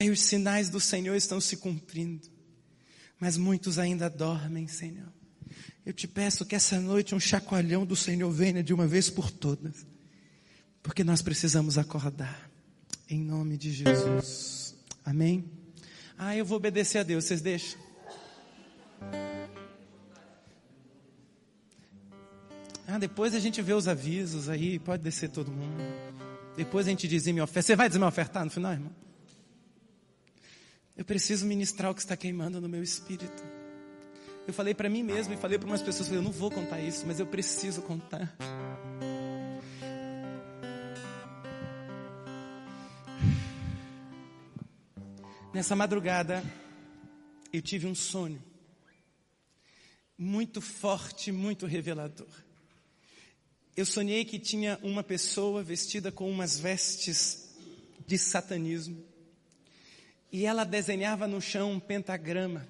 E os sinais do Senhor estão se cumprindo, mas muitos ainda dormem, Senhor. Eu te peço que essa noite um chacoalhão do Senhor venha de uma vez por todas, porque nós precisamos acordar, em nome de Jesus. Amém? Ah, eu vou obedecer a Deus, vocês deixam? Ah, depois a gente vê os avisos aí, pode descer todo mundo. Depois a gente dizime oferta. Você vai dizer ofertar no final, irmão? Eu preciso ministrar o que está queimando no meu espírito. Eu falei para mim mesmo e falei para umas pessoas, eu não vou contar isso, mas eu preciso contar. Nessa madrugada, eu tive um sonho muito forte, muito revelador. Eu sonhei que tinha uma pessoa vestida com umas vestes de satanismo e ela desenhava no chão um pentagrama.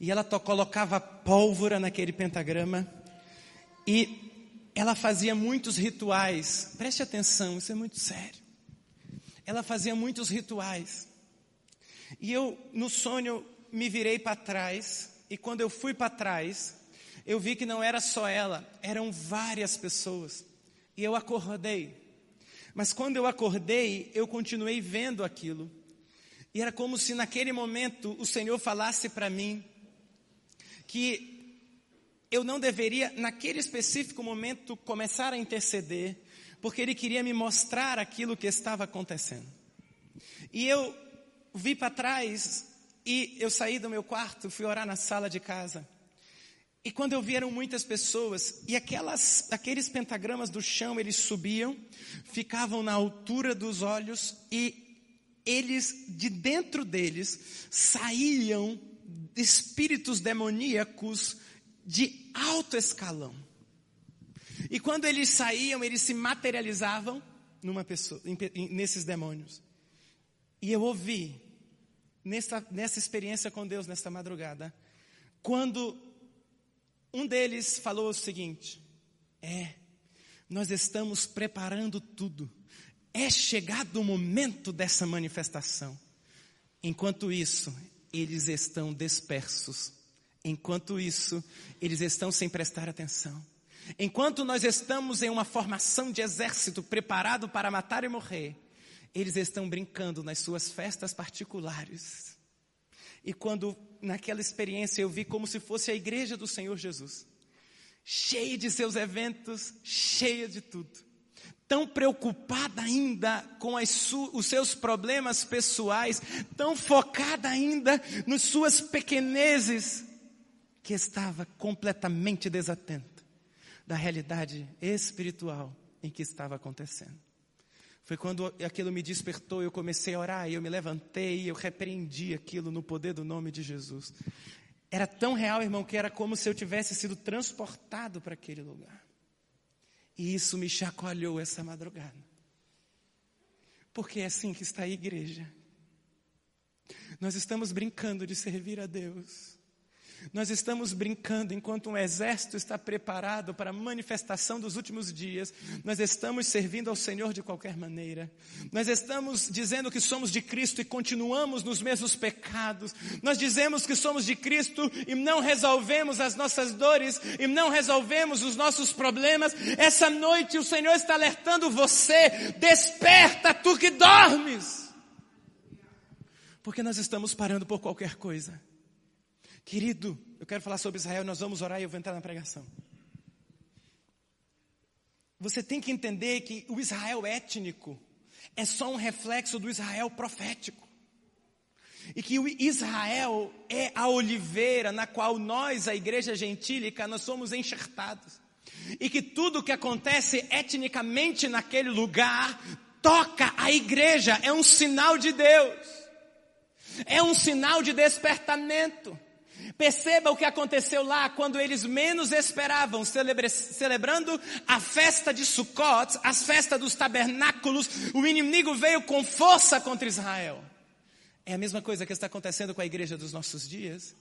E ela colocava pólvora naquele pentagrama. E ela fazia muitos rituais. Preste atenção, isso é muito sério. Ela fazia muitos rituais. E eu, no sonho, me virei para trás. E quando eu fui para trás, eu vi que não era só ela, eram várias pessoas. E eu acordei. Mas quando eu acordei, eu continuei vendo aquilo. E era como se naquele momento o Senhor falasse para mim que eu não deveria, naquele específico momento, começar a interceder, porque Ele queria me mostrar aquilo que estava acontecendo. E eu vi para trás e eu saí do meu quarto, fui orar na sala de casa. E quando eu vi eram muitas pessoas, e aquelas, aqueles pentagramas do chão, eles subiam, ficavam na altura dos olhos e eles, de dentro deles, saíam espíritos demoníacos de alto escalão. E quando eles saíam, eles se materializavam numa pessoa, nesses demônios. E eu ouvi, nessa, nessa experiência com Deus, nesta madrugada, quando um deles falou o seguinte: É, nós estamos preparando tudo é chegado o momento dessa manifestação. Enquanto isso, eles estão dispersos. Enquanto isso, eles estão sem prestar atenção. Enquanto nós estamos em uma formação de exército preparado para matar e morrer, eles estão brincando nas suas festas particulares. E quando naquela experiência eu vi como se fosse a igreja do Senhor Jesus, cheia de seus eventos, cheia de tudo tão preocupada ainda com os seus problemas pessoais, tão focada ainda nas suas pequenezes, que estava completamente desatenta da realidade espiritual em que estava acontecendo. Foi quando aquilo me despertou, eu comecei a orar, eu me levantei, eu repreendi aquilo no poder do nome de Jesus. Era tão real, irmão, que era como se eu tivesse sido transportado para aquele lugar. E isso me chacoalhou essa madrugada. Porque é assim que está a igreja. Nós estamos brincando de servir a Deus. Nós estamos brincando enquanto um exército está preparado para a manifestação dos últimos dias. Nós estamos servindo ao Senhor de qualquer maneira. Nós estamos dizendo que somos de Cristo e continuamos nos mesmos pecados. Nós dizemos que somos de Cristo e não resolvemos as nossas dores e não resolvemos os nossos problemas. Essa noite o Senhor está alertando você: desperta tu que dormes. Porque nós estamos parando por qualquer coisa. Querido, eu quero falar sobre Israel, nós vamos orar e eu vou entrar na pregação. Você tem que entender que o Israel étnico é só um reflexo do Israel profético. E que o Israel é a oliveira na qual nós, a igreja gentílica, nós somos enxertados. E que tudo que acontece etnicamente naquele lugar toca a igreja, é um sinal de Deus. É um sinal de despertamento. Perceba o que aconteceu lá quando eles menos esperavam, celebrando a festa de Sukkot, as festas dos tabernáculos, o inimigo veio com força contra Israel. É a mesma coisa que está acontecendo com a igreja dos nossos dias.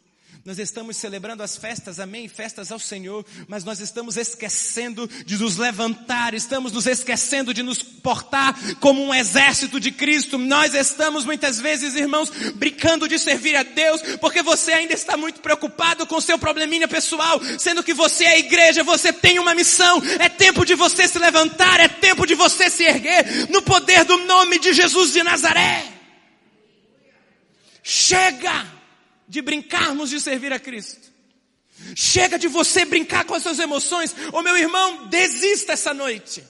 Nós estamos celebrando as festas, amém, festas ao Senhor, mas nós estamos esquecendo de nos levantar, estamos nos esquecendo de nos portar como um exército de Cristo. Nós estamos muitas vezes, irmãos, brincando de servir a Deus, porque você ainda está muito preocupado com seu probleminha pessoal, sendo que você é igreja, você tem uma missão. É tempo de você se levantar, é tempo de você se erguer no poder do nome de Jesus de Nazaré. Chega! De brincarmos de servir a Cristo. Chega de você brincar com as suas emoções. Ô meu irmão, desista essa noite.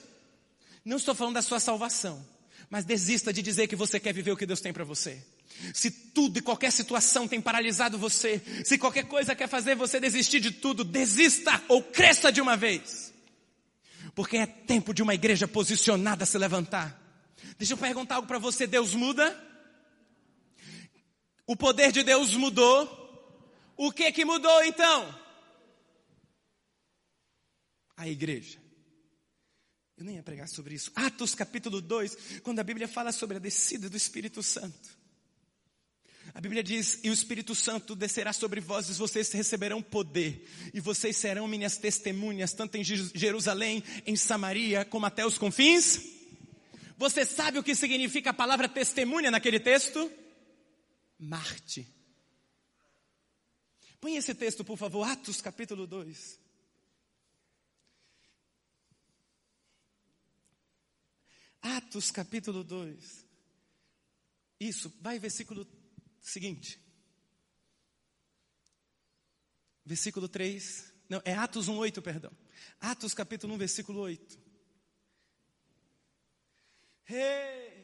Não estou falando da sua salvação, mas desista de dizer que você quer viver o que Deus tem para você. Se tudo e qualquer situação tem paralisado você, se qualquer coisa quer fazer você desistir de tudo, desista ou cresça de uma vez. Porque é tempo de uma igreja posicionada se levantar. Deixa eu perguntar algo para você: Deus muda? O poder de Deus mudou. O que que mudou então? A igreja. Eu nem ia pregar sobre isso. Atos capítulo 2, quando a Bíblia fala sobre a descida do Espírito Santo. A Bíblia diz: E o Espírito Santo descerá sobre vós, e vocês receberão poder, e vocês serão minhas testemunhas, tanto em Jerusalém, em Samaria, como até os confins. Você sabe o que significa a palavra testemunha naquele texto? Marte. Põe esse texto, por favor, Atos capítulo 2. Atos capítulo 2. Isso, vai versículo seguinte. Versículo 3. Não, é Atos 1, 8, perdão. Atos capítulo 1, versículo 8. Hey!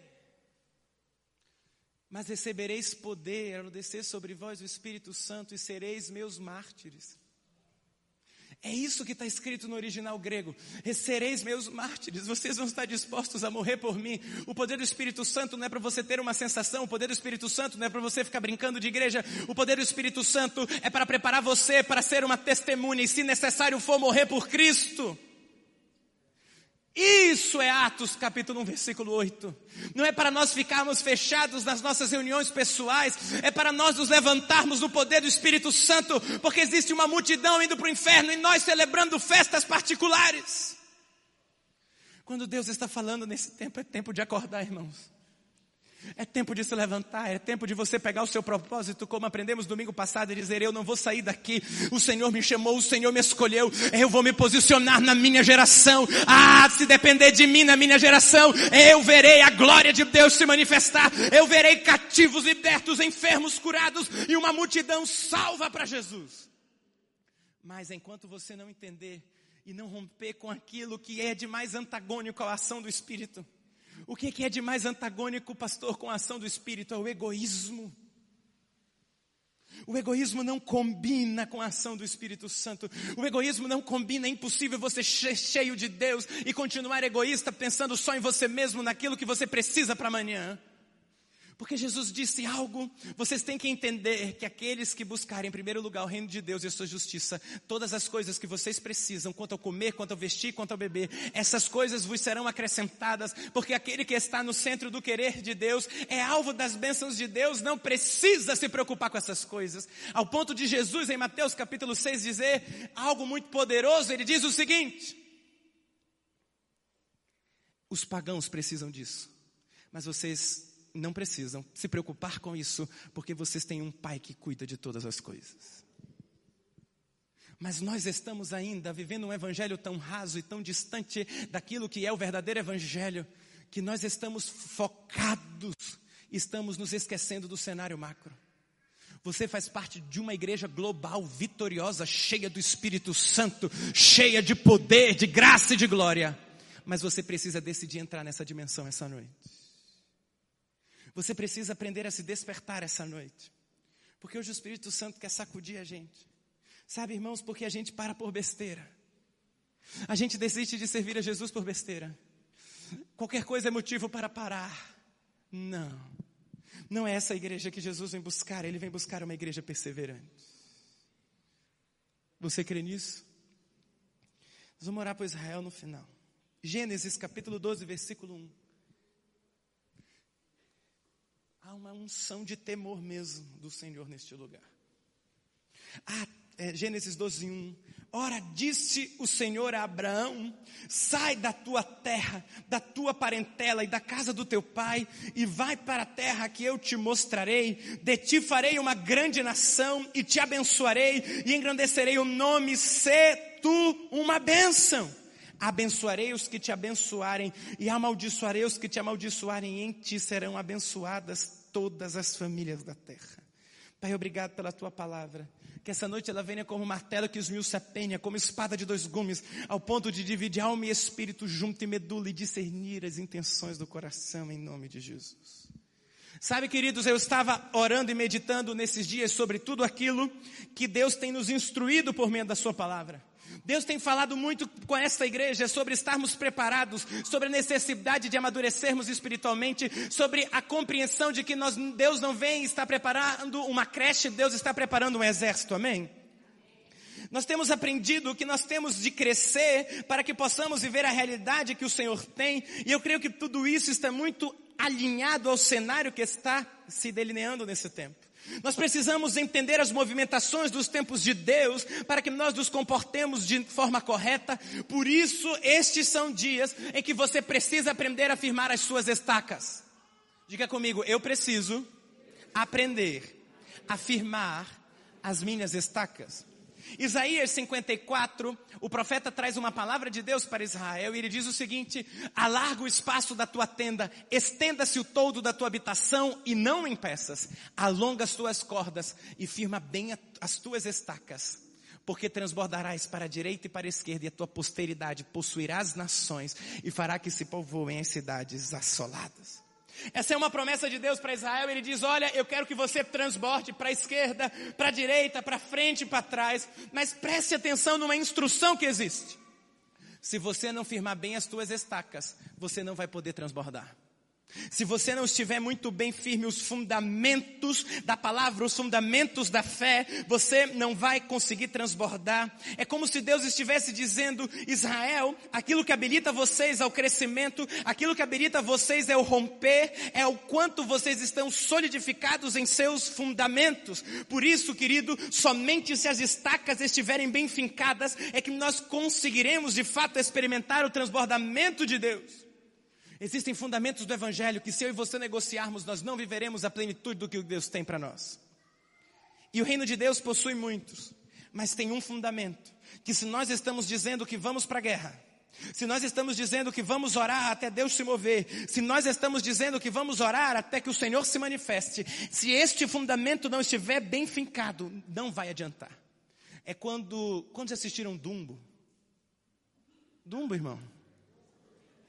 Mas recebereis poder ao descer sobre vós o Espírito Santo e sereis meus mártires. É isso que está escrito no original grego. Sereis meus mártires, vocês vão estar dispostos a morrer por mim. O poder do Espírito Santo não é para você ter uma sensação, o poder do Espírito Santo não é para você ficar brincando de igreja. O poder do Espírito Santo é para preparar você para ser uma testemunha e, se necessário for, morrer por Cristo. Isso é Atos capítulo 1, versículo 8. Não é para nós ficarmos fechados nas nossas reuniões pessoais, é para nós nos levantarmos no poder do Espírito Santo, porque existe uma multidão indo para o inferno e nós celebrando festas particulares. Quando Deus está falando nesse tempo, é tempo de acordar, irmãos. É tempo de se levantar, é tempo de você pegar o seu propósito, como aprendemos domingo passado, e dizer: Eu não vou sair daqui, o Senhor me chamou, o Senhor me escolheu, eu vou me posicionar na minha geração. Ah, se depender de mim na minha geração, eu verei a glória de Deus se manifestar, eu verei cativos libertos, enfermos curados e uma multidão salva para Jesus. Mas enquanto você não entender e não romper com aquilo que é de mais antagônico à ação do Espírito, o que é de mais antagônico, pastor, com a ação do Espírito? É o egoísmo. O egoísmo não combina com a ação do Espírito Santo. O egoísmo não combina. É impossível você cheio de Deus e continuar egoísta pensando só em você mesmo, naquilo que você precisa para amanhã. Porque Jesus disse algo, vocês têm que entender que aqueles que buscarem em primeiro lugar o reino de Deus e a sua justiça, todas as coisas que vocês precisam, quanto ao comer, quanto ao vestir, quanto ao beber, essas coisas vos serão acrescentadas, porque aquele que está no centro do querer de Deus é alvo das bênçãos de Deus, não precisa se preocupar com essas coisas. Ao ponto de Jesus, em Mateus capítulo 6, dizer algo muito poderoso, ele diz o seguinte: os pagãos precisam disso, mas vocês não precisam se preocupar com isso, porque vocês têm um pai que cuida de todas as coisas. Mas nós estamos ainda vivendo um evangelho tão raso e tão distante daquilo que é o verdadeiro evangelho, que nós estamos focados, estamos nos esquecendo do cenário macro. Você faz parte de uma igreja global, vitoriosa, cheia do Espírito Santo, cheia de poder, de graça e de glória. Mas você precisa decidir entrar nessa dimensão essa noite. Você precisa aprender a se despertar essa noite. Porque hoje o Espírito Santo quer sacudir a gente. Sabe, irmãos, porque a gente para por besteira. A gente desiste de servir a Jesus por besteira. Qualquer coisa é motivo para parar. Não. Não é essa igreja que Jesus vem buscar, ele vem buscar uma igreja perseverante. Você crê nisso? Nós vamos orar para Israel no final. Gênesis capítulo 12, versículo 1. Há uma unção de temor mesmo do Senhor neste lugar. Ah, é, Gênesis 12, 1. Ora, disse o Senhor a Abraão: sai da tua terra, da tua parentela e da casa do teu pai, e vai para a terra que eu te mostrarei. De ti farei uma grande nação, e te abençoarei, e engrandecerei o nome, se tu uma bênção. Abençoarei os que te abençoarem, e amaldiçoarei os que te amaldiçoarem, e em ti serão abençoadas todas as famílias da terra. Pai, obrigado pela tua palavra que essa noite ela venha como martelo que esmiuça a penha, como espada de dois gumes, ao ponto de dividir alma e espírito junto e medula e discernir as intenções do coração em nome de Jesus. Sabe, queridos, eu estava orando e meditando nesses dias sobre tudo aquilo que Deus tem nos instruído por meio da Sua palavra. Deus tem falado muito com essa igreja sobre estarmos preparados, sobre a necessidade de amadurecermos espiritualmente, sobre a compreensão de que nós, Deus não vem estar preparando uma creche, Deus está preparando um exército, amém? Nós temos aprendido que nós temos de crescer para que possamos viver a realidade que o Senhor tem, e eu creio que tudo isso está muito alinhado ao cenário que está se delineando nesse tempo. Nós precisamos entender as movimentações dos tempos de Deus para que nós nos comportemos de forma correta. Por isso, estes são dias em que você precisa aprender a firmar as suas estacas. Diga comigo, eu preciso aprender a firmar as minhas estacas. Isaías 54, o profeta traz uma palavra de Deus para Israel e ele diz o seguinte: alarga o espaço da tua tenda, estenda-se o todo da tua habitação e não em peças, alonga as tuas cordas e firma bem as tuas estacas. Porque transbordarás para a direita e para a esquerda, e a tua posteridade possuirá as nações, e fará que se povoem as cidades assoladas. Essa é uma promessa de Deus para Israel. Ele diz: Olha, eu quero que você transborde para a esquerda, para a direita, para frente e para trás. Mas preste atenção numa instrução que existe. Se você não firmar bem as tuas estacas, você não vai poder transbordar. Se você não estiver muito bem firme os fundamentos da palavra, os fundamentos da fé, você não vai conseguir transbordar. É como se Deus estivesse dizendo, Israel, aquilo que habilita vocês ao crescimento, aquilo que habilita vocês é o romper, é o quanto vocês estão solidificados em seus fundamentos. Por isso, querido, somente se as estacas estiverem bem fincadas é que nós conseguiremos de fato experimentar o transbordamento de Deus. Existem fundamentos do Evangelho que, se eu e você negociarmos, nós não viveremos a plenitude do que Deus tem para nós. E o reino de Deus possui muitos, mas tem um fundamento: que se nós estamos dizendo que vamos para a guerra, se nós estamos dizendo que vamos orar até Deus se mover, se nós estamos dizendo que vamos orar até que o Senhor se manifeste, se este fundamento não estiver bem fincado, não vai adiantar. É quando, quando assistiram Dumbo? Dumbo, irmão.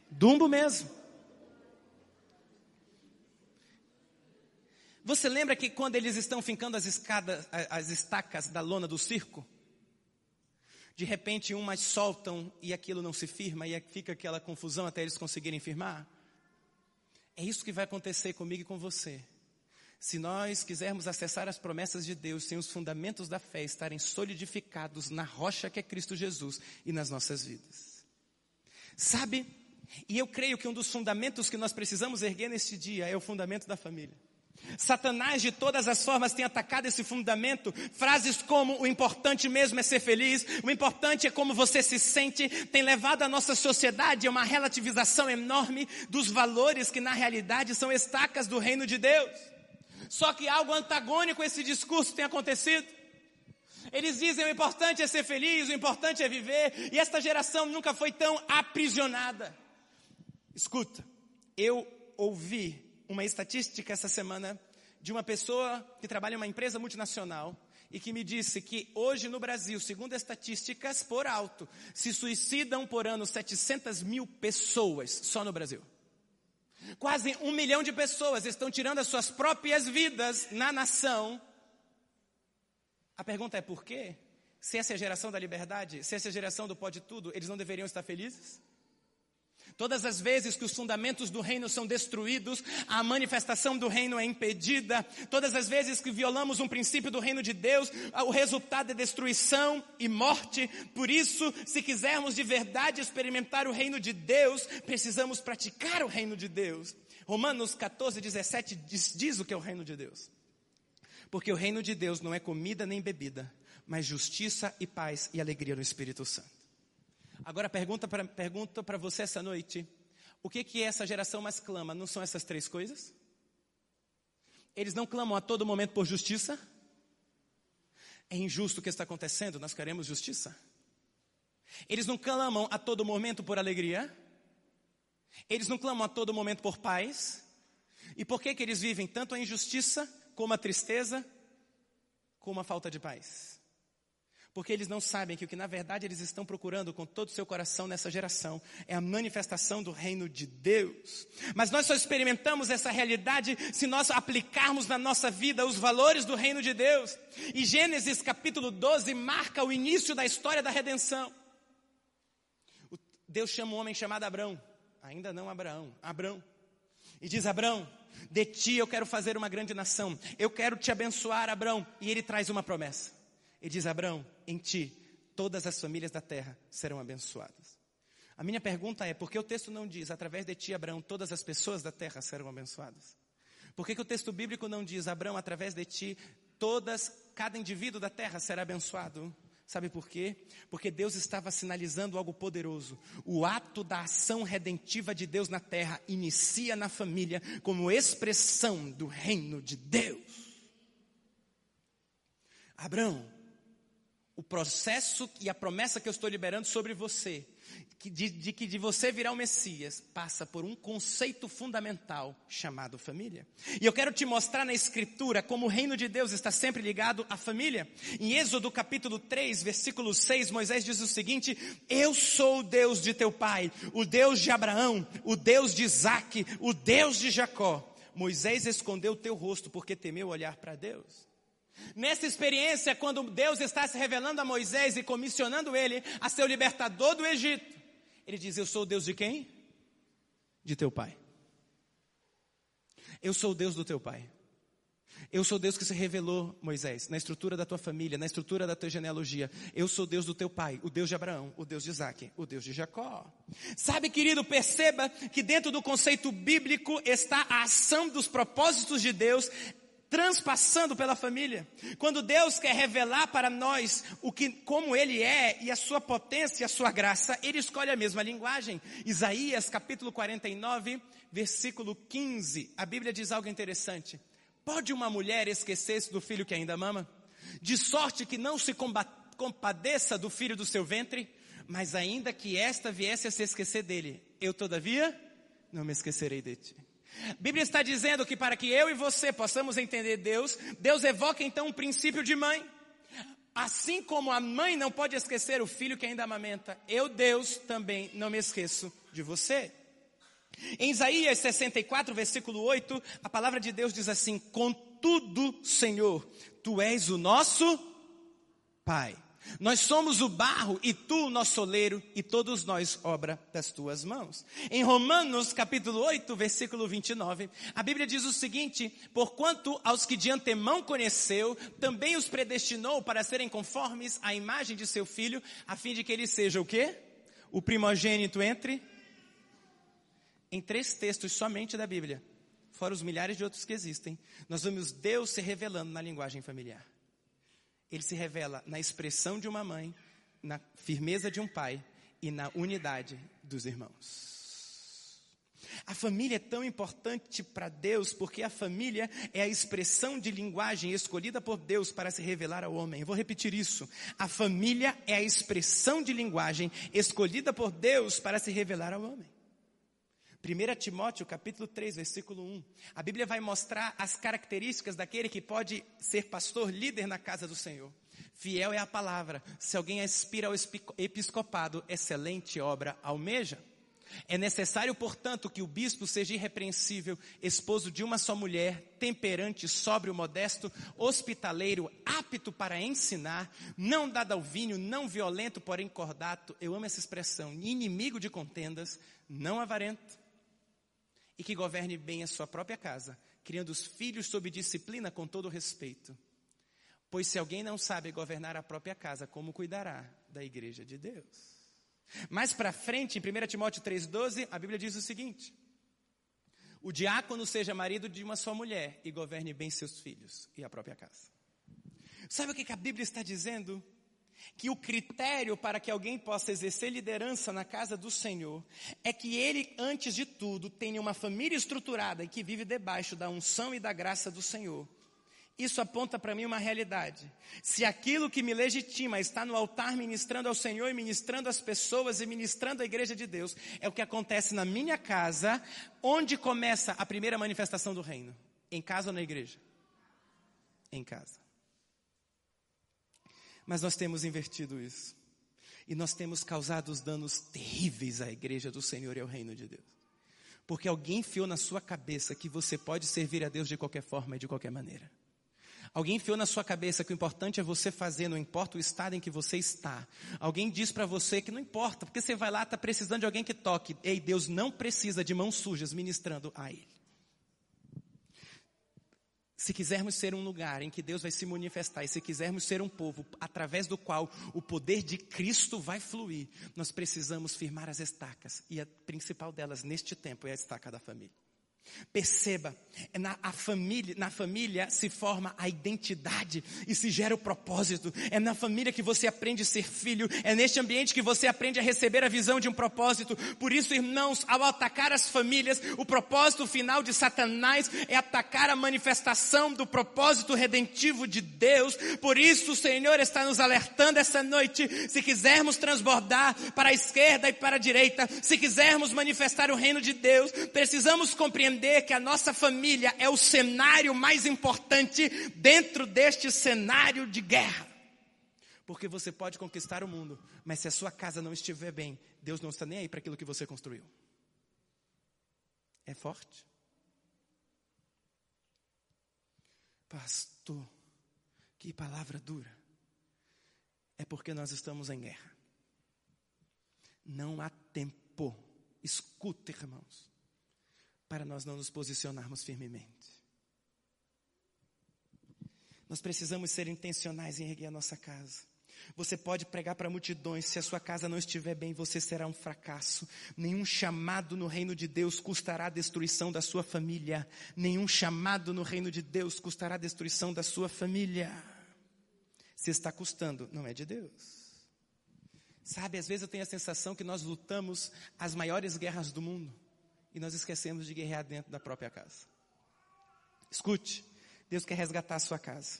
Dumbo mesmo. Você lembra que quando eles estão fincando as escadas, as estacas da lona do circo? De repente umas soltam e aquilo não se firma e fica aquela confusão até eles conseguirem firmar? É isso que vai acontecer comigo e com você. Se nós quisermos acessar as promessas de Deus sem os fundamentos da fé estarem solidificados na rocha que é Cristo Jesus e nas nossas vidas. Sabe? E eu creio que um dos fundamentos que nós precisamos erguer neste dia é o fundamento da família. Satanás de todas as formas tem atacado esse fundamento. Frases como o importante mesmo é ser feliz, o importante é como você se sente, tem levado a nossa sociedade a uma relativização enorme dos valores que na realidade são estacas do reino de Deus. Só que algo antagônico a esse discurso tem acontecido. Eles dizem o importante é ser feliz, o importante é viver, e esta geração nunca foi tão aprisionada. Escuta, eu ouvi uma estatística essa semana de uma pessoa que trabalha em uma empresa multinacional e que me disse que hoje no Brasil, segundo estatísticas por alto, se suicidam por ano 700 mil pessoas só no Brasil. Quase um milhão de pessoas estão tirando as suas próprias vidas na nação. A pergunta é por quê? Se essa é a geração da liberdade, se essa é a geração do pode tudo, eles não deveriam estar felizes? Todas as vezes que os fundamentos do reino são destruídos, a manifestação do reino é impedida. Todas as vezes que violamos um princípio do reino de Deus, o resultado é destruição e morte. Por isso, se quisermos de verdade experimentar o reino de Deus, precisamos praticar o reino de Deus. Romanos 14, 17 diz, diz o que é o reino de Deus. Porque o reino de Deus não é comida nem bebida, mas justiça e paz e alegria no Espírito Santo. Agora pergunta para pergunta você essa noite: o que que essa geração mais clama? Não são essas três coisas? Eles não clamam a todo momento por justiça? É injusto o que está acontecendo, nós queremos justiça. Eles não clamam a todo momento por alegria? Eles não clamam a todo momento por paz? E por que que eles vivem tanto a injustiça, como a tristeza, como a falta de paz? Porque eles não sabem que o que na verdade eles estão procurando com todo o seu coração nessa geração é a manifestação do reino de Deus. Mas nós só experimentamos essa realidade se nós aplicarmos na nossa vida os valores do reino de Deus. E Gênesis capítulo 12 marca o início da história da redenção. Deus chama um homem chamado Abrão, ainda não Abraão, Abrão, e diz: Abrão, de ti eu quero fazer uma grande nação, eu quero te abençoar, Abrão. E ele traz uma promessa. Ele diz: Abrão, em ti todas as famílias da terra serão abençoadas. A minha pergunta é: por que o texto não diz, através de ti, Abraão, todas as pessoas da terra serão abençoadas? Por que, que o texto bíblico não diz, Abraão, através de ti, todas, cada indivíduo da terra será abençoado? Sabe por quê? Porque Deus estava sinalizando algo poderoso. O ato da ação redentiva de Deus na terra inicia na família como expressão do reino de Deus. Abraão, o processo e a promessa que eu estou liberando sobre você de, que de você virar o Messias passa por um conceito fundamental chamado família. E eu quero te mostrar na Escritura como o reino de Deus está sempre ligado à família. Em Êxodo capítulo 3, versículo 6, Moisés diz o seguinte: Eu sou o Deus de teu pai, o Deus de Abraão, o Deus de Isaac, o Deus de Jacó. Moisés escondeu o teu rosto porque temeu olhar para Deus. Nessa experiência, quando Deus está se revelando a Moisés e comissionando ele a ser o libertador do Egito, ele diz: Eu sou o Deus de quem? De teu pai. Eu sou o Deus do teu pai. Eu sou Deus que se revelou, Moisés, na estrutura da tua família, na estrutura da tua genealogia. Eu sou Deus do teu pai, o Deus de Abraão, o Deus de Isaac, o Deus de Jacó. Sabe, querido, perceba que dentro do conceito bíblico está a ação dos propósitos de Deus transpassando pela família. Quando Deus quer revelar para nós o que, como Ele é e a sua potência e a sua graça, Ele escolhe a mesma linguagem. Isaías capítulo 49, versículo 15. A Bíblia diz algo interessante. Pode uma mulher esquecer-se do filho que ainda mama? De sorte que não se compadeça do filho do seu ventre? Mas ainda que esta viesse a se esquecer dele, eu todavia não me esquecerei de ti. A Bíblia está dizendo que para que eu e você possamos entender Deus, Deus evoca então um princípio de mãe. Assim como a mãe não pode esquecer o filho que ainda amamenta, eu, Deus, também não me esqueço de você. Em Isaías 64, versículo 8, a palavra de Deus diz assim: Contudo, Senhor, tu és o nosso Pai. Nós somos o barro e tu o nosso oleiro e todos nós obra das tuas mãos. Em Romanos capítulo 8, versículo 29, a Bíblia diz o seguinte: Porquanto aos que de antemão conheceu, também os predestinou para serem conformes à imagem de seu filho, a fim de que ele seja o quê? O primogênito entre em três textos somente da Bíblia, fora os milhares de outros que existem, nós vemos Deus se revelando na linguagem familiar ele se revela na expressão de uma mãe, na firmeza de um pai e na unidade dos irmãos. A família é tão importante para Deus porque a família é a expressão de linguagem escolhida por Deus para se revelar ao homem. Vou repetir isso. A família é a expressão de linguagem escolhida por Deus para se revelar ao homem. 1 Timóteo capítulo 3, versículo 1. A Bíblia vai mostrar as características daquele que pode ser pastor líder na casa do Senhor. Fiel é a palavra. Se alguém aspira ao episcopado, excelente obra almeja. É necessário, portanto, que o bispo seja irrepreensível, esposo de uma só mulher, temperante, sóbrio, modesto, hospitaleiro, apto para ensinar, não dado ao vinho, não violento, porém cordato. Eu amo essa expressão. Inimigo de contendas, não avarento, e que governe bem a sua própria casa, criando os filhos sob disciplina com todo respeito. Pois se alguém não sabe governar a própria casa, como cuidará da igreja de Deus? Mais para frente, em 1 Timóteo 3,12, a Bíblia diz o seguinte: O diácono seja marido de uma só mulher e governe bem seus filhos e a própria casa. Sabe o que a Bíblia está dizendo? Que o critério para que alguém possa exercer liderança na casa do Senhor é que ele, antes de tudo, tenha uma família estruturada e que vive debaixo da unção e da graça do Senhor. Isso aponta para mim uma realidade. Se aquilo que me legitima está no altar ministrando ao Senhor e ministrando às pessoas e ministrando à igreja de Deus, é o que acontece na minha casa, onde começa a primeira manifestação do reino? Em casa ou na igreja? Em casa. Mas nós temos invertido isso. E nós temos causado danos terríveis à igreja do Senhor e ao reino de Deus. Porque alguém enfiou na sua cabeça que você pode servir a Deus de qualquer forma e de qualquer maneira. Alguém enfiou na sua cabeça que o importante é você fazer, não importa o estado em que você está. Alguém diz para você que não importa, porque você vai lá, está precisando de alguém que toque. Ei, Deus não precisa de mãos sujas ministrando a Ele. Se quisermos ser um lugar em que Deus vai se manifestar, e se quisermos ser um povo através do qual o poder de Cristo vai fluir, nós precisamos firmar as estacas. E a principal delas neste tempo é a estaca da família. Perceba, é na, família, na família se forma a identidade e se gera o propósito. É na família que você aprende a ser filho. É neste ambiente que você aprende a receber a visão de um propósito. Por isso, irmãos, ao atacar as famílias, o propósito final de Satanás é atacar a manifestação do propósito redentivo de Deus. Por isso, o Senhor está nos alertando essa noite. Se quisermos transbordar para a esquerda e para a direita, se quisermos manifestar o reino de Deus, precisamos compreender entender que a nossa família é o cenário mais importante dentro deste cenário de guerra. Porque você pode conquistar o mundo, mas se a sua casa não estiver bem, Deus não está nem aí para aquilo que você construiu. É forte? Pastor, que palavra dura. É porque nós estamos em guerra. Não há tempo. Escuta, irmãos para nós não nos posicionarmos firmemente. Nós precisamos ser intencionais em erguer a nossa casa. Você pode pregar para multidões, se a sua casa não estiver bem, você será um fracasso. Nenhum chamado no reino de Deus custará a destruição da sua família. Nenhum chamado no reino de Deus custará a destruição da sua família. Se está custando, não é de Deus. Sabe, às vezes eu tenho a sensação que nós lutamos as maiores guerras do mundo e nós esquecemos de guerrear dentro da própria casa. Escute, Deus quer resgatar a sua casa.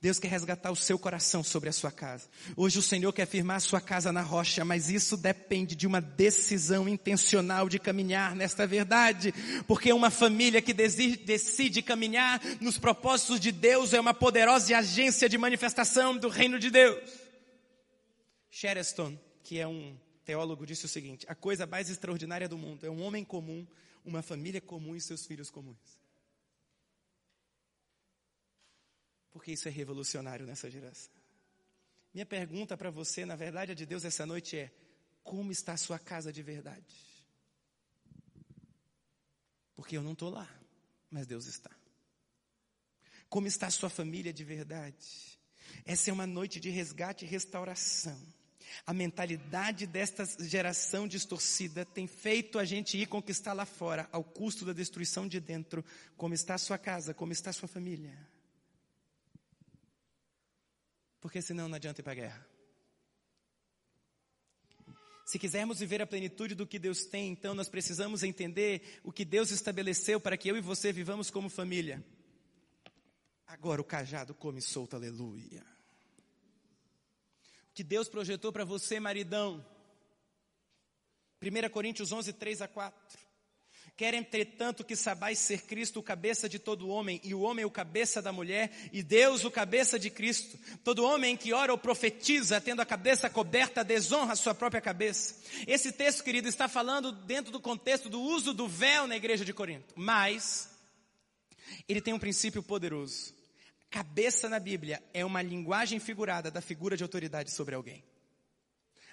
Deus quer resgatar o seu coração sobre a sua casa. Hoje o Senhor quer firmar a sua casa na rocha, mas isso depende de uma decisão intencional de caminhar nesta verdade. Porque uma família que decide caminhar nos propósitos de Deus é uma poderosa agência de manifestação do reino de Deus. Shereston, que é um teólogo disse o seguinte: a coisa mais extraordinária do mundo é um homem comum, uma família comum e seus filhos comuns. Porque isso é revolucionário nessa geração. Minha pergunta para você, na verdade, a de Deus essa noite é: como está a sua casa de verdade? Porque eu não estou lá, mas Deus está. Como está a sua família de verdade? Essa é uma noite de resgate e restauração. A mentalidade desta geração distorcida tem feito a gente ir conquistar lá fora, ao custo da destruição de dentro. Como está a sua casa, como está a sua família. Porque senão não adianta ir para a guerra. Se quisermos viver a plenitude do que Deus tem, então nós precisamos entender o que Deus estabeleceu para que eu e você vivamos como família. Agora o cajado come solto, aleluia que Deus projetou para você, maridão. 1 Coríntios 11, 3 a 4. Quer, entretanto, que sabais ser Cristo o cabeça de todo homem, e o homem o cabeça da mulher, e Deus o cabeça de Cristo. Todo homem que ora ou profetiza, tendo a cabeça coberta, desonra a sua própria cabeça. Esse texto, querido, está falando dentro do contexto do uso do véu na igreja de Corinto. Mas, ele tem um princípio poderoso. Cabeça na Bíblia é uma linguagem figurada da figura de autoridade sobre alguém.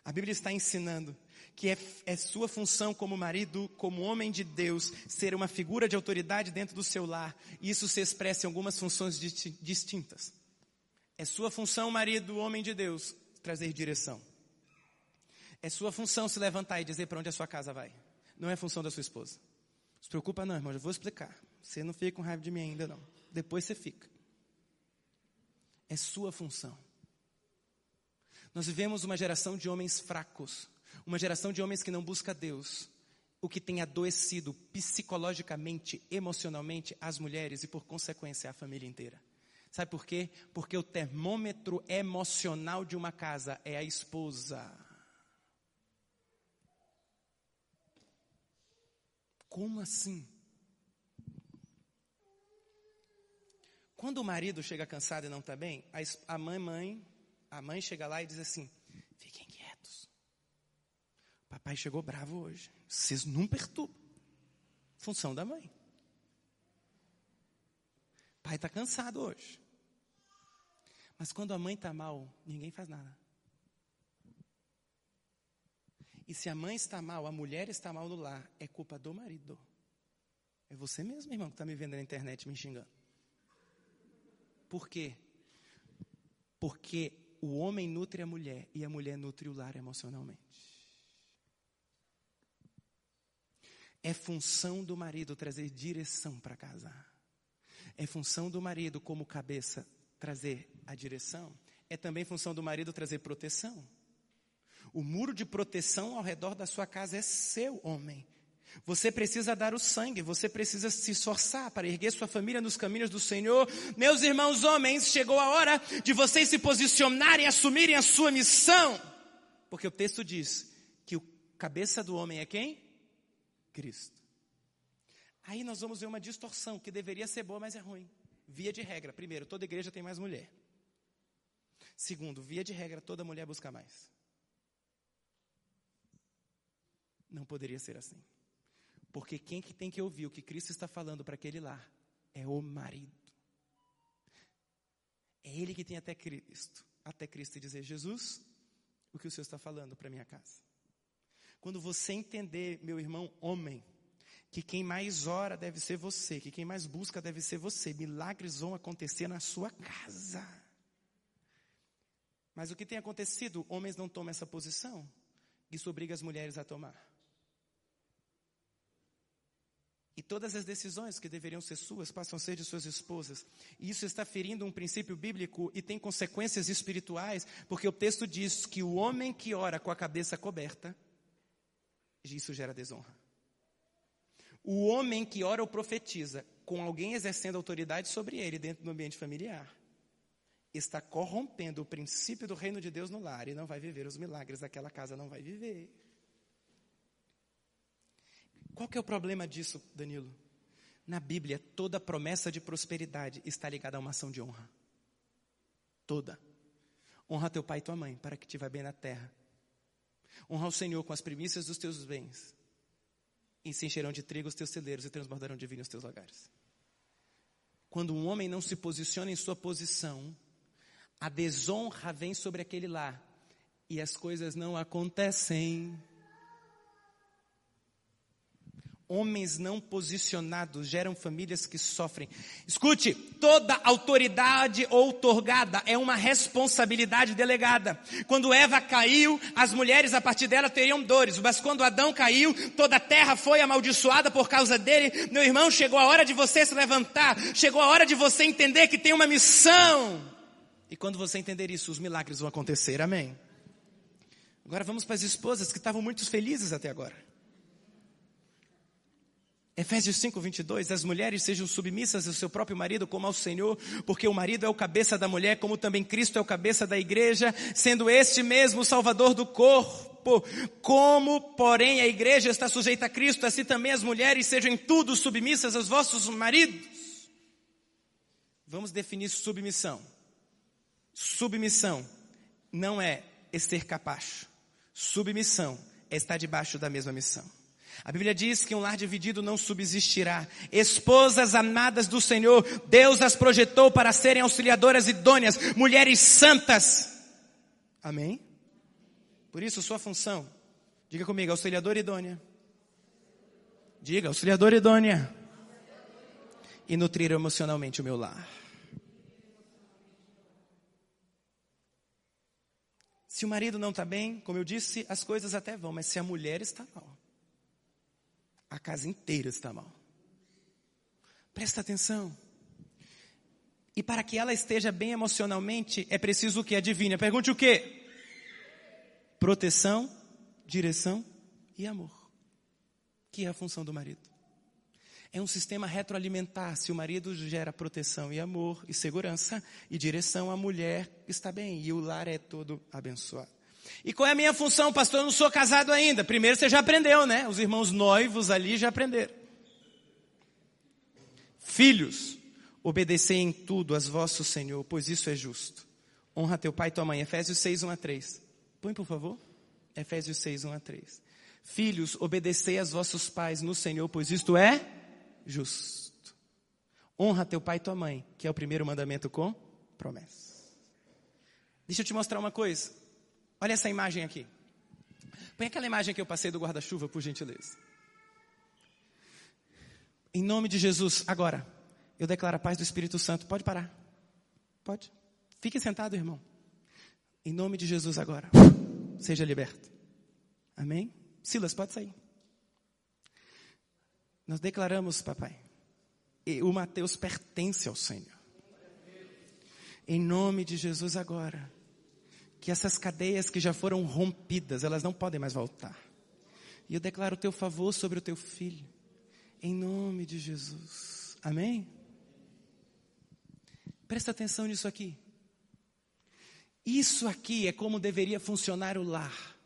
A Bíblia está ensinando que é, é, sua função como marido, como homem de Deus, ser uma figura de autoridade dentro do seu lar. E isso se expressa em algumas funções distintas. É sua função, marido, homem de Deus, trazer direção. É sua função se levantar e dizer para onde a sua casa vai. Não é função da sua esposa. se preocupa não, irmão, já vou explicar. Você não fica com raiva de mim ainda não. Depois você fica. É sua função. Nós vivemos uma geração de homens fracos, uma geração de homens que não busca Deus, o que tem adoecido psicologicamente, emocionalmente as mulheres e por consequência a família inteira. Sabe por quê? Porque o termômetro emocional de uma casa é a esposa. Como assim? Quando o marido chega cansado e não está bem, a mãe, mãe, a mãe chega lá e diz assim: fiquem quietos. Papai chegou bravo hoje. Vocês não perturbam. Função da mãe. Pai está cansado hoje. Mas quando a mãe está mal, ninguém faz nada. E se a mãe está mal, a mulher está mal no lar, é culpa do marido. É você mesmo, irmão, que está me vendo na internet me xingando. Por quê? Porque o homem nutre a mulher e a mulher nutre o lar emocionalmente. É função do marido trazer direção para casa. É função do marido, como cabeça, trazer a direção. É também função do marido trazer proteção. O muro de proteção ao redor da sua casa é seu, homem. Você precisa dar o sangue, você precisa se esforçar para erguer sua família nos caminhos do Senhor. Meus irmãos homens, chegou a hora de vocês se posicionarem, assumirem a sua missão. Porque o texto diz que o cabeça do homem é quem? Cristo. Aí nós vamos ver uma distorção que deveria ser boa, mas é ruim. Via de regra, primeiro, toda igreja tem mais mulher. Segundo, via de regra, toda mulher busca mais. Não poderia ser assim. Porque quem que tem que ouvir o que Cristo está falando para aquele lá é o marido. É ele que tem até Cristo, até Cristo dizer, Jesus, o que o Senhor está falando para minha casa. Quando você entender, meu irmão homem, que quem mais ora deve ser você, que quem mais busca deve ser você, milagres vão acontecer na sua casa. Mas o que tem acontecido? Homens não tomam essa posição. Isso obriga as mulheres a tomar. E todas as decisões que deveriam ser suas passam a ser de suas esposas. E isso está ferindo um princípio bíblico e tem consequências espirituais, porque o texto diz que o homem que ora com a cabeça coberta, isso gera desonra. O homem que ora ou profetiza com alguém exercendo autoridade sobre ele dentro do ambiente familiar, está corrompendo o princípio do reino de Deus no lar e não vai viver os milagres daquela casa, não vai viver. Qual que é o problema disso, Danilo? Na Bíblia, toda promessa de prosperidade está ligada a uma ação de honra. Toda. Honra teu pai e tua mãe, para que te vá bem na terra. Honra o Senhor com as primícias dos teus bens. E se encherão de trigo os teus celeiros e transbordarão de vinho os teus lagares. Quando um homem não se posiciona em sua posição, a desonra vem sobre aquele lá. E as coisas não acontecem. Homens não posicionados geram famílias que sofrem. Escute, toda autoridade outorgada é uma responsabilidade delegada. Quando Eva caiu, as mulheres a partir dela teriam dores, mas quando Adão caiu, toda a terra foi amaldiçoada por causa dele. Meu irmão, chegou a hora de você se levantar, chegou a hora de você entender que tem uma missão. E quando você entender isso, os milagres vão acontecer. Amém. Agora vamos para as esposas que estavam muito felizes até agora. Efésios 5, 22, as mulheres sejam submissas ao seu próprio marido como ao Senhor, porque o marido é o cabeça da mulher, como também Cristo é o cabeça da igreja, sendo este mesmo o salvador do corpo. Como, porém, a igreja está sujeita a Cristo, assim também as mulheres sejam em tudo submissas aos vossos maridos. Vamos definir submissão. Submissão não é ser capacho. Submissão é estar debaixo da mesma missão. A Bíblia diz que um lar dividido não subsistirá. Esposas amadas do Senhor, Deus as projetou para serem auxiliadoras idôneas, mulheres santas. Amém? Por isso, sua função, diga comigo, auxiliadora idônea. Diga, auxiliadora idônea. E nutrir emocionalmente o meu lar. Se o marido não está bem, como eu disse, as coisas até vão, mas se a mulher está mal, a casa inteira está mal. Presta atenção. E para que ela esteja bem emocionalmente, é preciso o que? Adivinha? Pergunte o quê? Proteção, direção e amor. Que é a função do marido. É um sistema retroalimentar. Se o marido gera proteção e amor e segurança e direção, a mulher está bem e o lar é todo abençoado. E qual é a minha função, pastor? Eu não sou casado ainda. Primeiro você já aprendeu, né? Os irmãos noivos ali já aprenderam. Filhos, obedecei em tudo as vosso Senhor, pois isso é justo. Honra teu pai e tua mãe. Efésios 6, 1 a 3. Põe, por favor. Efésios 6, 1 a 3. Filhos, obedecei aos vossos pais no Senhor, pois isto é justo. Honra teu pai e tua mãe, que é o primeiro mandamento com promessa. Deixa eu te mostrar uma coisa. Olha essa imagem aqui. Põe aquela imagem que eu passei do guarda-chuva, por gentileza. Em nome de Jesus, agora, eu declaro a paz do Espírito Santo. Pode parar. Pode. Fique sentado, irmão. Em nome de Jesus, agora, seja liberto. Amém? Silas, pode sair. Nós declaramos, papai, o Mateus pertence ao Senhor. Em nome de Jesus, agora que essas cadeias que já foram rompidas, elas não podem mais voltar. E eu declaro o teu favor sobre o teu filho, em nome de Jesus. Amém? Presta atenção nisso aqui. Isso aqui é como deveria funcionar o lar.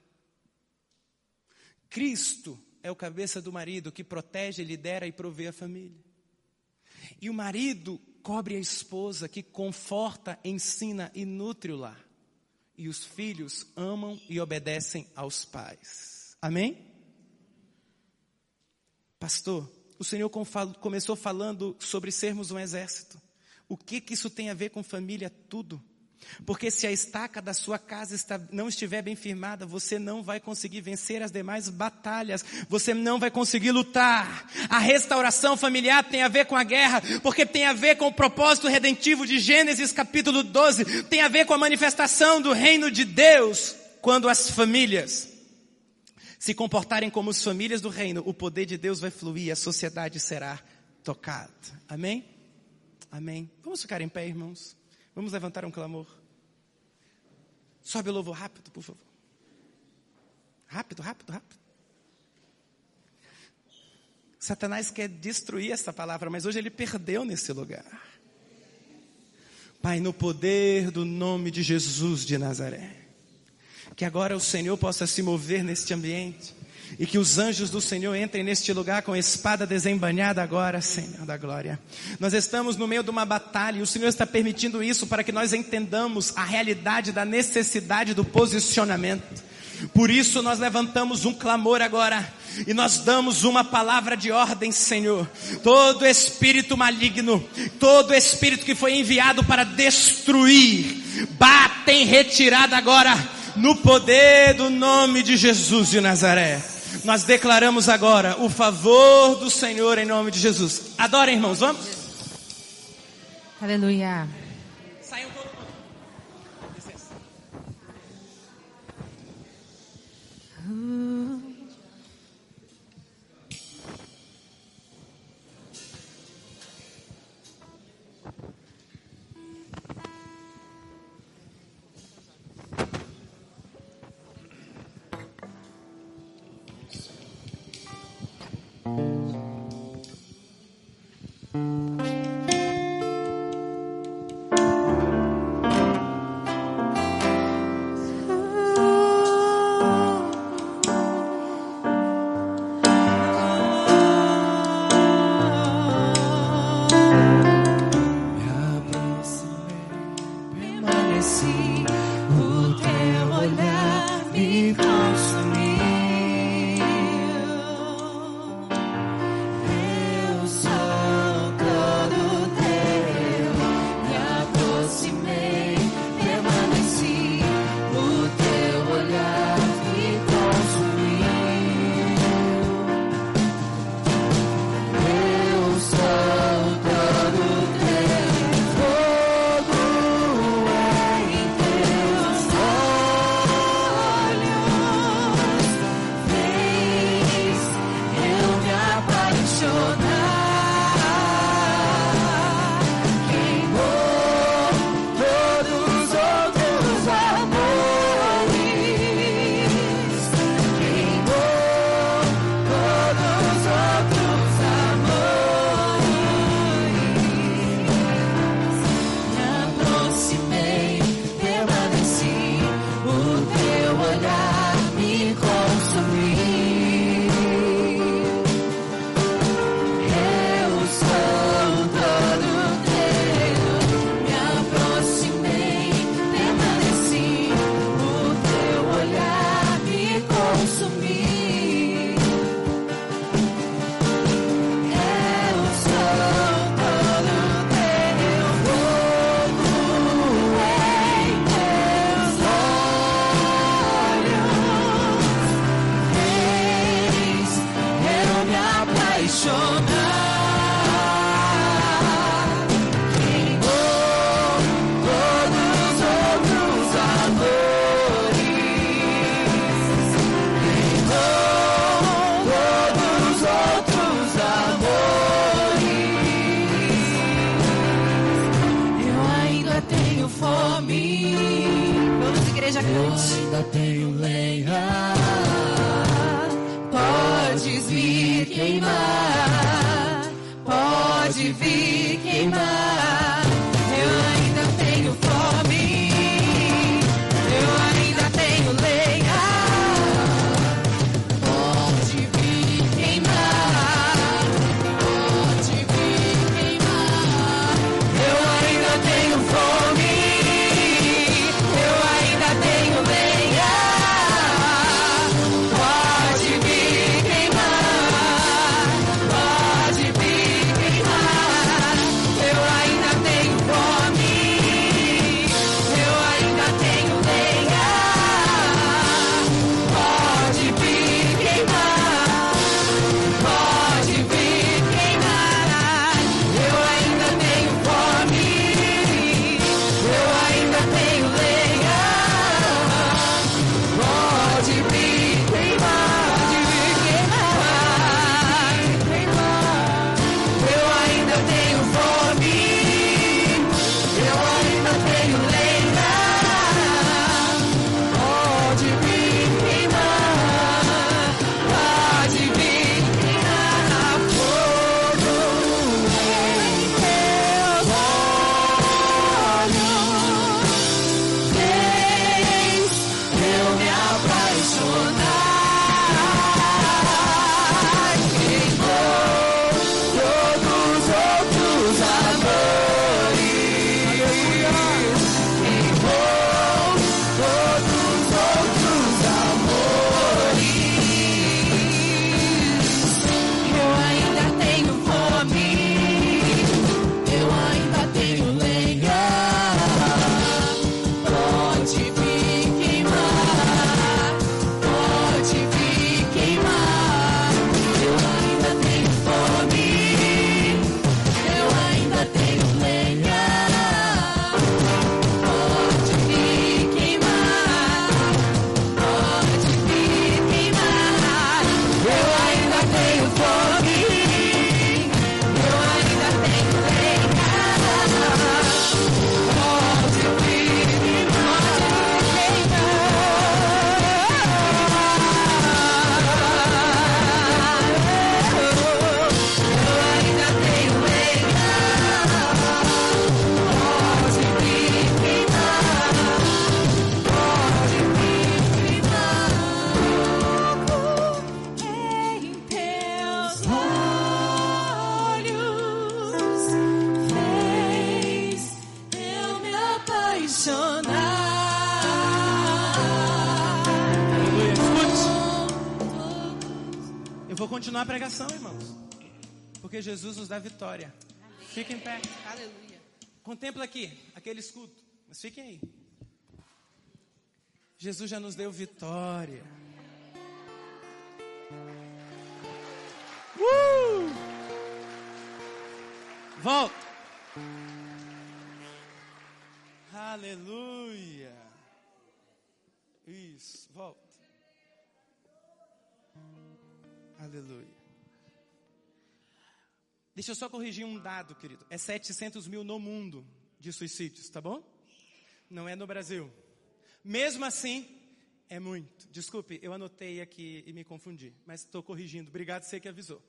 Cristo é o cabeça do marido que protege, lidera e provê a família. E o marido cobre a esposa que conforta, ensina e nutre o lar e os filhos amam e obedecem aos pais. Amém? Pastor, o Senhor começou falando sobre sermos um exército. O que que isso tem a ver com família? Tudo. Porque se a estaca da sua casa está, não estiver bem firmada, você não vai conseguir vencer as demais batalhas, você não vai conseguir lutar. A restauração familiar tem a ver com a guerra, porque tem a ver com o propósito redentivo de Gênesis capítulo 12, tem a ver com a manifestação do reino de Deus, quando as famílias se comportarem como as famílias do reino, o poder de Deus vai fluir, a sociedade será tocada. Amém? Amém. Vamos ficar em pé, irmãos. Vamos levantar um clamor. Sobe o louvor rápido, por favor. Rápido, rápido, rápido. Satanás quer destruir essa palavra, mas hoje ele perdeu nesse lugar. Pai, no poder do nome de Jesus de Nazaré, que agora o Senhor possa se mover neste ambiente e que os anjos do Senhor entrem neste lugar com a espada desembanhada agora, Senhor da glória. Nós estamos no meio de uma batalha e o Senhor está permitindo isso para que nós entendamos a realidade da necessidade do posicionamento. Por isso nós levantamos um clamor agora e nós damos uma palavra de ordem, Senhor. Todo espírito maligno, todo espírito que foi enviado para destruir, bate em retirada agora no poder do nome de Jesus de Nazaré. Nós declaramos agora o favor do Senhor em nome de Jesus. Adorem, irmãos, vamos? Aleluia. Sai Cruz. ainda tenho lenha. Podes vir queimar. Pode vir queimar. Pregação, irmãos. Porque Jesus nos dá vitória. Fiquem em pé. Aleluia. Contempla aqui, aquele escudo. Mas fiquem aí. Jesus já nos deu vitória. Uh! Volta. Aleluia. Isso, volta. Aleluia. Deixa eu só corrigir um dado, querido. É 700 mil no mundo de suicídios, tá bom? Não é no Brasil. Mesmo assim, é muito. Desculpe, eu anotei aqui e me confundi, mas estou corrigindo. Obrigado, você que avisou.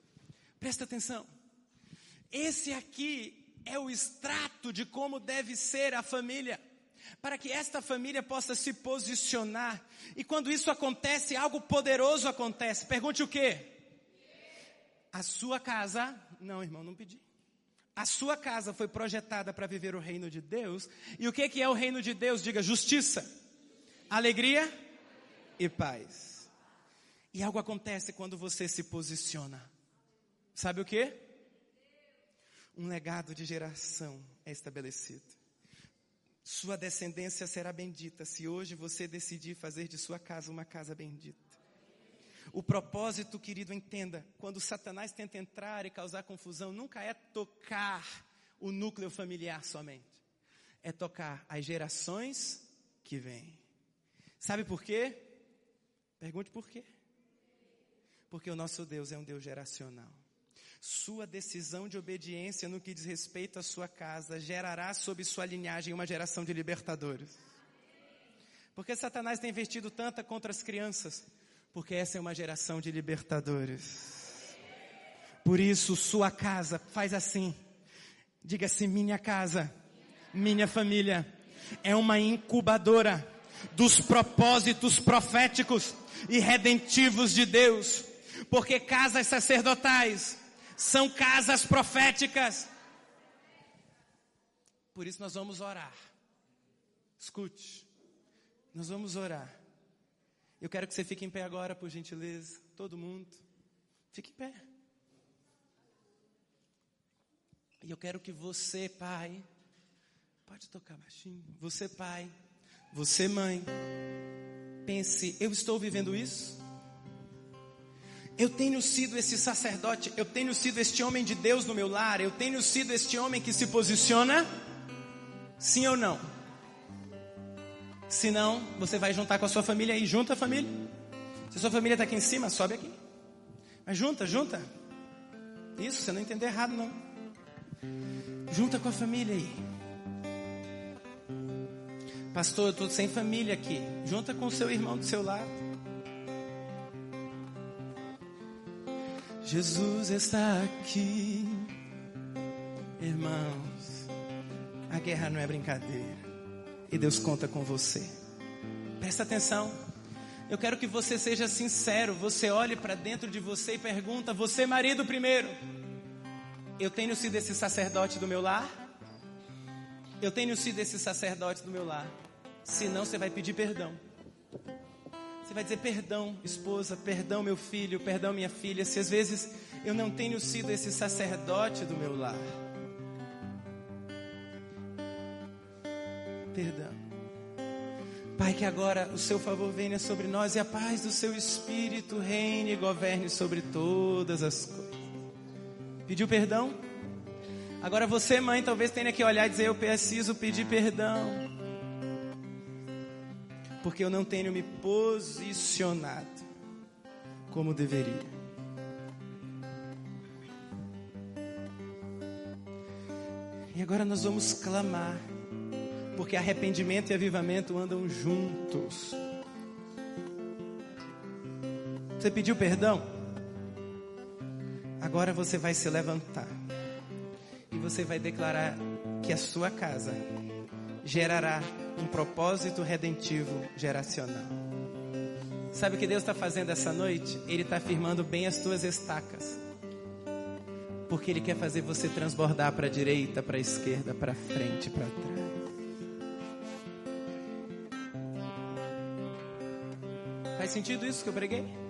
Presta atenção. Esse aqui é o extrato de como deve ser a família. Para que esta família possa se posicionar. E quando isso acontece, algo poderoso acontece. Pergunte o quê? A sua casa, não, irmão, não pedi. A sua casa foi projetada para viver o reino de Deus. E o que que é o reino de Deus? Diga justiça, alegria e paz. E algo acontece quando você se posiciona. Sabe o que? Um legado de geração é estabelecido. Sua descendência será bendita se hoje você decidir fazer de sua casa uma casa bendita. O propósito, querido, entenda, quando Satanás tenta entrar e causar confusão, nunca é tocar o núcleo familiar somente. É tocar as gerações que vêm. Sabe por quê? Pergunte por quê. Porque o nosso Deus é um Deus geracional. Sua decisão de obediência no que diz respeito à sua casa gerará sob sua linhagem uma geração de libertadores. Porque Satanás tem investido tanta contra as crianças? Porque essa é uma geração de libertadores. Por isso, sua casa faz assim. Diga assim: minha casa, minha família é uma incubadora dos propósitos proféticos e redentivos de Deus. Porque casas sacerdotais são casas proféticas. Por isso nós vamos orar. Escute, nós vamos orar. Eu quero que você fique em pé agora, por gentileza. Todo mundo. Fique em pé. E eu quero que você, pai, pode tocar baixinho. Você, pai, você, mãe, pense: eu estou vivendo isso? Eu tenho sido esse sacerdote, eu tenho sido este homem de Deus no meu lar, eu tenho sido este homem que se posiciona? Sim ou não? Se não, você vai juntar com a sua família e junta a família. Se a sua família está aqui em cima, sobe aqui. Mas junta, junta. Isso, você não entendeu errado não. Junta com a família aí. Pastor, eu estou sem família aqui. Junta com o seu irmão do seu lado. Jesus está aqui. Irmãos, a guerra não é brincadeira. E Deus conta com você. Presta atenção. Eu quero que você seja sincero. Você olhe para dentro de você e pergunta: Você, marido, primeiro. Eu tenho sido esse sacerdote do meu lar? Eu tenho sido esse sacerdote do meu lar. Se não, você vai pedir perdão. Você vai dizer perdão, esposa, perdão, meu filho, perdão, minha filha, se às vezes eu não tenho sido esse sacerdote do meu lar. Pai, que agora o seu favor venha sobre nós e a paz do seu espírito reine e governe sobre todas as coisas. Pediu perdão? Agora você, mãe, talvez tenha que olhar e dizer: Eu preciso pedir perdão. Porque eu não tenho me posicionado como deveria. E agora nós vamos clamar. Porque arrependimento e avivamento andam juntos. Você pediu perdão? Agora você vai se levantar e você vai declarar que a sua casa gerará um propósito redentivo geracional. Sabe o que Deus está fazendo essa noite? Ele está firmando bem as tuas estacas. Porque Ele quer fazer você transbordar para a direita, para a esquerda, para frente, para trás. Faz sentido isso que eu preguei?